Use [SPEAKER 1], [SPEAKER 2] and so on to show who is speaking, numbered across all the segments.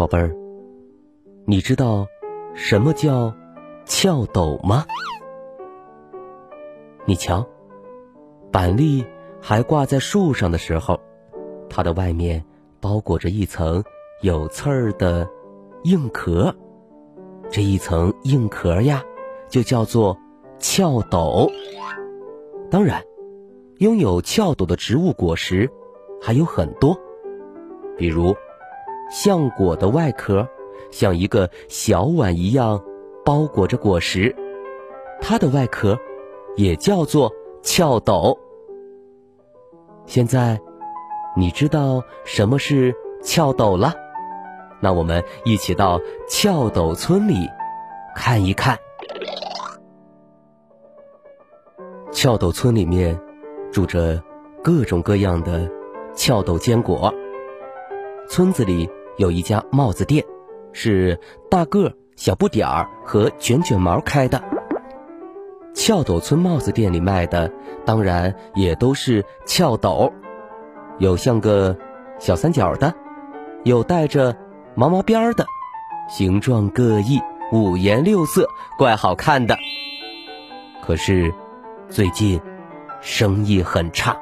[SPEAKER 1] 宝贝儿，你知道什么叫翘斗吗？你瞧，板栗还挂在树上的时候，它的外面包裹着一层有刺儿的硬壳，这一层硬壳呀，就叫做翘斗。当然，拥有翘斗的植物果实还有很多，比如。橡果的外壳像一个小碗一样包裹着果实，它的外壳也叫做壳斗。现在你知道什么是壳斗了？那我们一起到壳斗村里看一看。壳斗村里面住着各种各样的壳斗坚果，村子里。有一家帽子店，是大个儿、小不点儿和卷卷毛开的。翘斗村帽子店里卖的，当然也都是翘斗，有像个小三角的，有带着毛毛边儿的，形状各异，五颜六色，怪好看的。可是最近生意很差，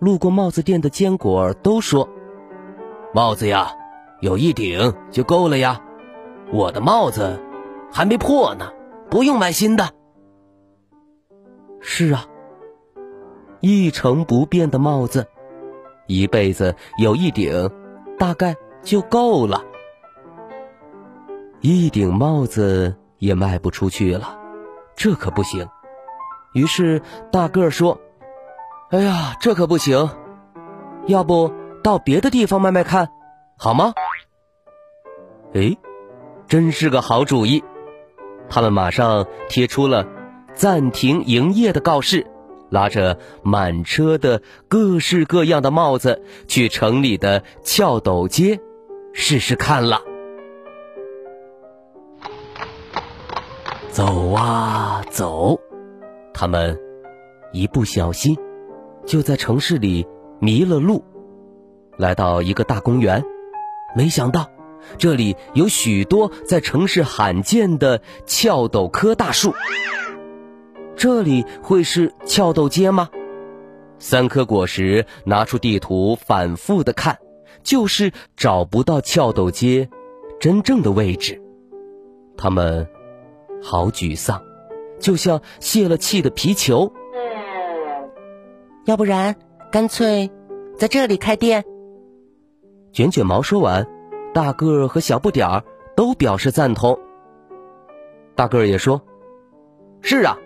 [SPEAKER 1] 路过帽子店的坚果都说。
[SPEAKER 2] 帽子呀，有一顶就够了呀。我的帽子还没破呢，不用买新的。
[SPEAKER 1] 是啊，一成不变的帽子，一辈子有一顶，大概就够了。一顶帽子也卖不出去了，这可不行。于是大个儿说：“哎呀，这可不行，要不……”到别的地方卖卖看，好吗？哎，真是个好主意！他们马上贴出了暂停营业的告示，拉着满车的各式各样的帽子去城里的翘斗街试试看了。走啊走，他们一不小心就在城市里迷了路。来到一个大公园，没想到这里有许多在城市罕见的翘斗科大树。这里会是翘斗街吗？三颗果实拿出地图反复的看，就是找不到翘斗街真正的位置。他们好沮丧，就像泄了气的皮球。
[SPEAKER 3] 要不然，干脆在这里开店。
[SPEAKER 1] 卷卷毛说完，大个儿和小不点儿都表示赞同。大个儿也说：“
[SPEAKER 4] 是啊，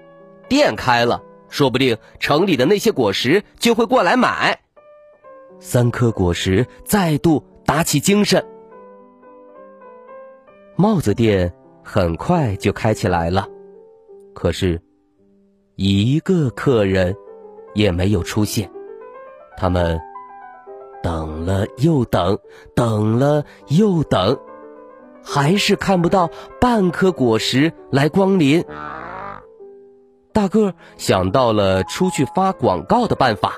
[SPEAKER 4] 店开了，说不定城里的那些果实就会过来买。”
[SPEAKER 1] 三颗果实再度打起精神。帽子店很快就开起来了，可是，一个客人也没有出现。他们。等了又等，等了又等，还是看不到半颗果实来光临。大个想到了出去发广告的办法。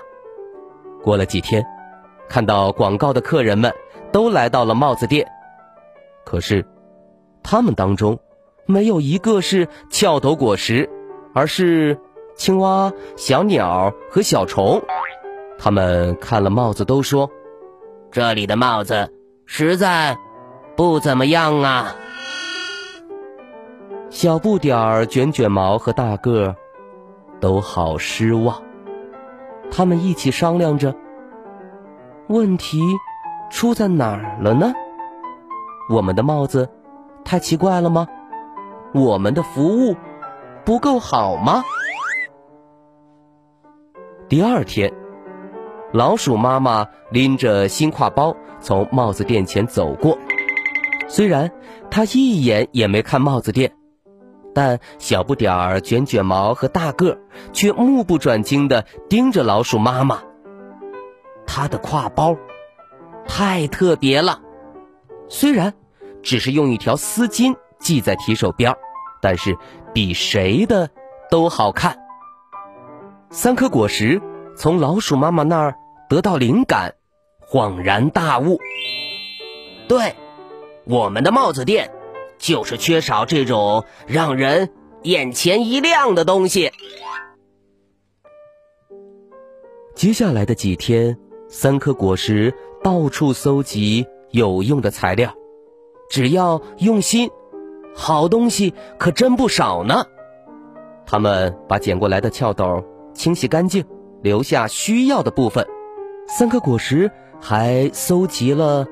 [SPEAKER 1] 过了几天，看到广告的客人们都来到了帽子店，可是他们当中没有一个是翘头果实，而是青蛙、小鸟和小虫。他们看了帽子，都说：“
[SPEAKER 2] 这里的帽子实在不怎么样啊。”
[SPEAKER 1] 小不点儿、卷卷毛和大个儿都好失望。他们一起商量着：“问题出在哪儿了呢？我们的帽子太奇怪了吗？我们的服务不够好吗？第二天，老鼠妈妈拎着新挎包从帽子店前走过。虽然她一眼也没看帽子店，但小不点儿、卷卷毛和大个却目不转睛地盯着老鼠妈妈。她的挎包太特别了，虽然只是用一条丝巾系在提手边但是比谁的都好看。三颗果实从老鼠妈妈那儿得到灵感，恍然大悟。
[SPEAKER 2] 对，我们的帽子店就是缺少这种让人眼前一亮的东西。
[SPEAKER 1] 接下来的几天，三颗果实到处搜集有用的材料，只要用心。好东西可真不少呢。他们把捡过来的翘斗清洗干净，留下需要的部分。三颗果实还搜集了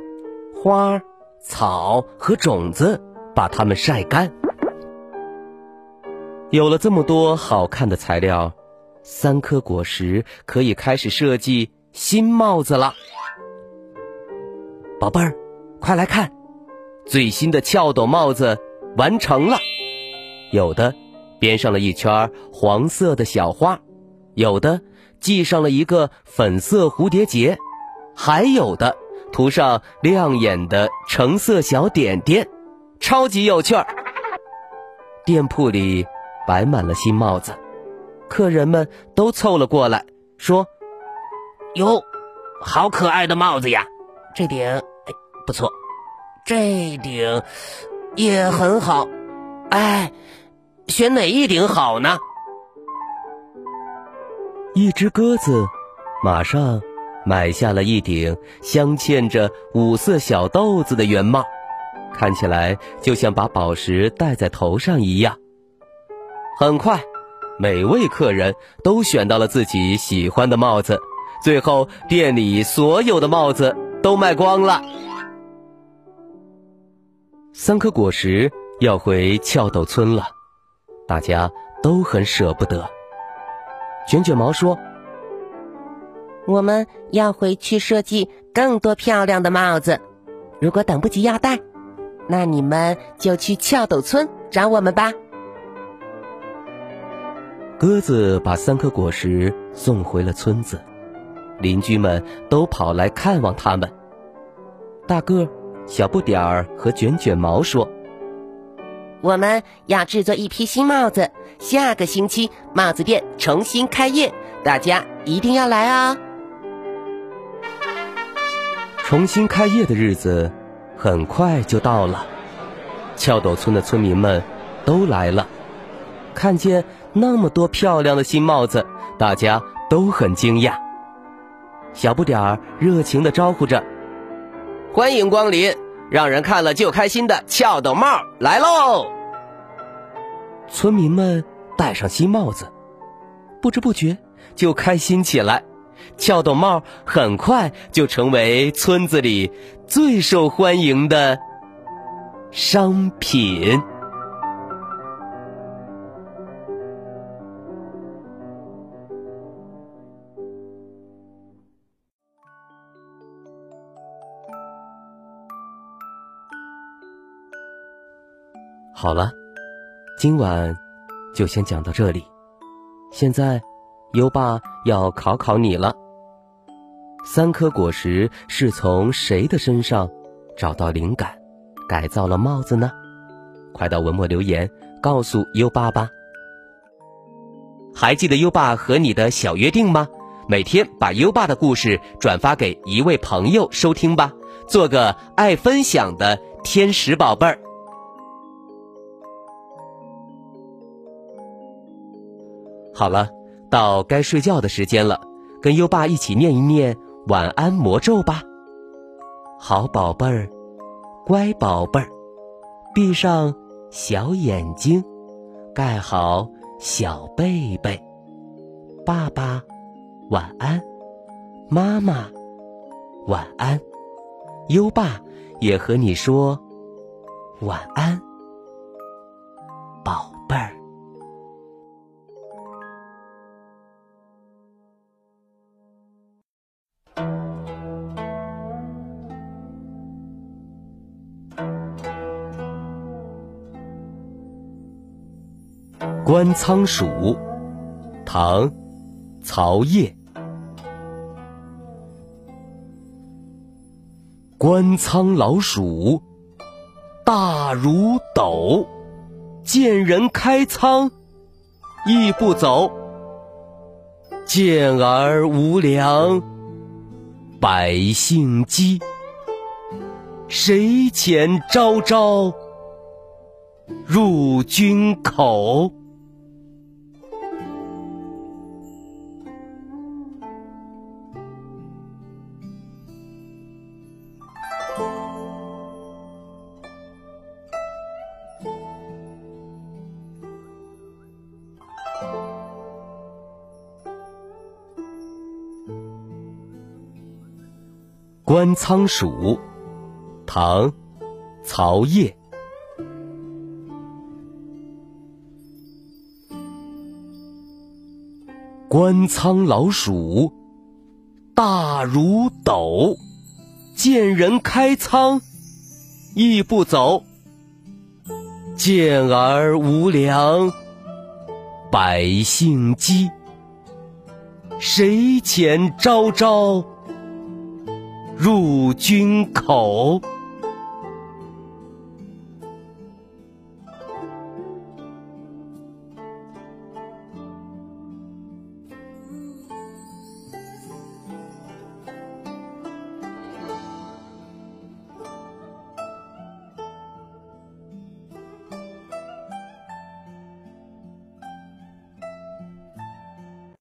[SPEAKER 1] 花、草和种子，把它们晒干。有了这么多好看的材料，三颗果实可以开始设计新帽子了。宝贝儿，快来看，最新的翘斗帽子！完成了，有的编上了一圈黄色的小花，有的系上了一个粉色蝴蝶结，还有的涂上亮眼的橙色小点点，超级有趣儿。店铺里摆满了新帽子，客人们都凑了过来，说：“
[SPEAKER 2] 哟，好可爱的帽子呀！这顶哎不错，这顶。”也很好，哎，选哪一顶好呢？
[SPEAKER 1] 一只鸽子马上买下了一顶镶嵌着五色小豆子的圆帽，看起来就像把宝石戴在头上一样。很快，每位客人都选到了自己喜欢的帽子，最后店里所有的帽子都卖光了。三颗果实要回翘斗村了，大家都很舍不得。卷卷毛说：“
[SPEAKER 3] 我们要回去设计更多漂亮的帽子。如果等不及要戴，那你们就去翘斗村找我们吧。”
[SPEAKER 1] 鸽子把三颗果实送回了村子，邻居们都跑来看望他们。大个。小不点儿和卷卷毛说：“
[SPEAKER 3] 我们要制作一批新帽子，下个星期帽子店重新开业，大家一定要来哦。”
[SPEAKER 1] 重新开业的日子很快就到了，翘斗村的村民们都来了，看见那么多漂亮的新帽子，大家都很惊讶。小不点儿热情的招呼着。
[SPEAKER 2] 欢迎光临，让人看了就开心的翘斗帽来喽！
[SPEAKER 1] 村民们戴上新帽子，不知不觉就开心起来。翘斗帽很快就成为村子里最受欢迎的商品。好了，今晚就先讲到这里。现在，优爸要考考你了：三颗果实是从谁的身上找到灵感，改造了帽子呢？快到文末留言告诉优爸吧。还记得优爸和你的小约定吗？每天把优爸的故事转发给一位朋友收听吧，做个爱分享的天使宝贝儿。好了，到该睡觉的时间了，跟优爸一起念一念晚安魔咒吧。好宝贝儿，乖宝贝儿，闭上小眼睛，盖好小被被。爸爸晚安，妈妈晚安，优爸也和你说晚安，观仓鼠，唐·曹烨。观仓老鼠，大如斗，见人开仓，亦不走。见而无粮，百姓饥。谁遣朝朝，入君口？观仓鼠，唐·曹烨。观仓老鼠，大如斗，见人开仓，亦不走。见而无粮，百姓饥。谁遣朝朝？入君口。